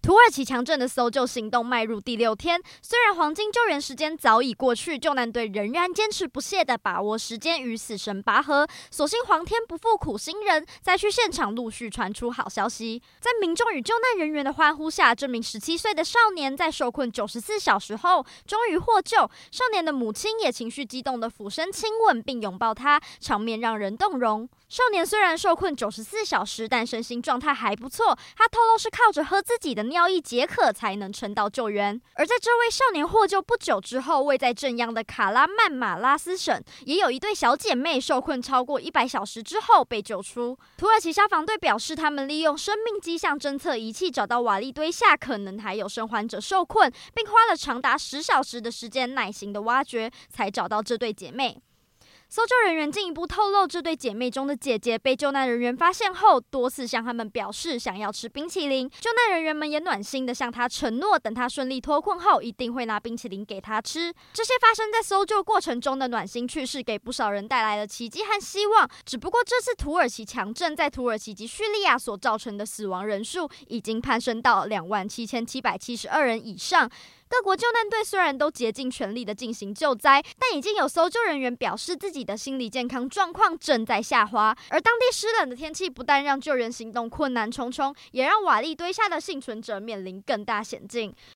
土耳其强震的搜救行动迈入第六天，虽然黄金救援时间早已过去，救难队仍然坚持不懈地把握时间与死神拔河。所幸皇天不负苦心人，灾区现场陆续传出好消息。在民众与救难人员的欢呼下，这名十七岁的少年在受困九十四小时后终于获救。少年的母亲也情绪激动地俯身亲吻并拥抱他，场面让人动容。少年虽然受困九十四小时，但身心状态还不错。他透露是靠着喝自己的尿。意解渴才能撑到救援。而在这位少年获救不久之后，位在震央的卡拉曼马拉斯省，也有一对小姐妹受困超过一百小时之后被救出。土耳其消防队表示，他们利用生命迹象侦测仪器找到瓦砾堆下可能还有生还者受困，并花了长达十小时的时间耐心的挖掘，才找到这对姐妹。搜救人员进一步透露，这对姐妹中的姐姐被救难人员发现后，多次向他们表示想要吃冰淇淋。救难人员们也暖心地向她承诺，等她顺利脱困后，一定会拿冰淇淋给她吃。这些发生在搜救过程中的暖心趣事，给不少人带来了奇迹和希望。只不过，这次土耳其强震在土耳其及叙利亚所造成的死亡人数，已经攀升到两万七千七百七十二人以上。各国救难队虽然都竭尽全力的进行救灾，但已经有搜救人员表示自己的心理健康状况正在下滑。而当地湿冷的天气不但让救援行动困难重重，也让瓦砾堆下的幸存者面临更大险境。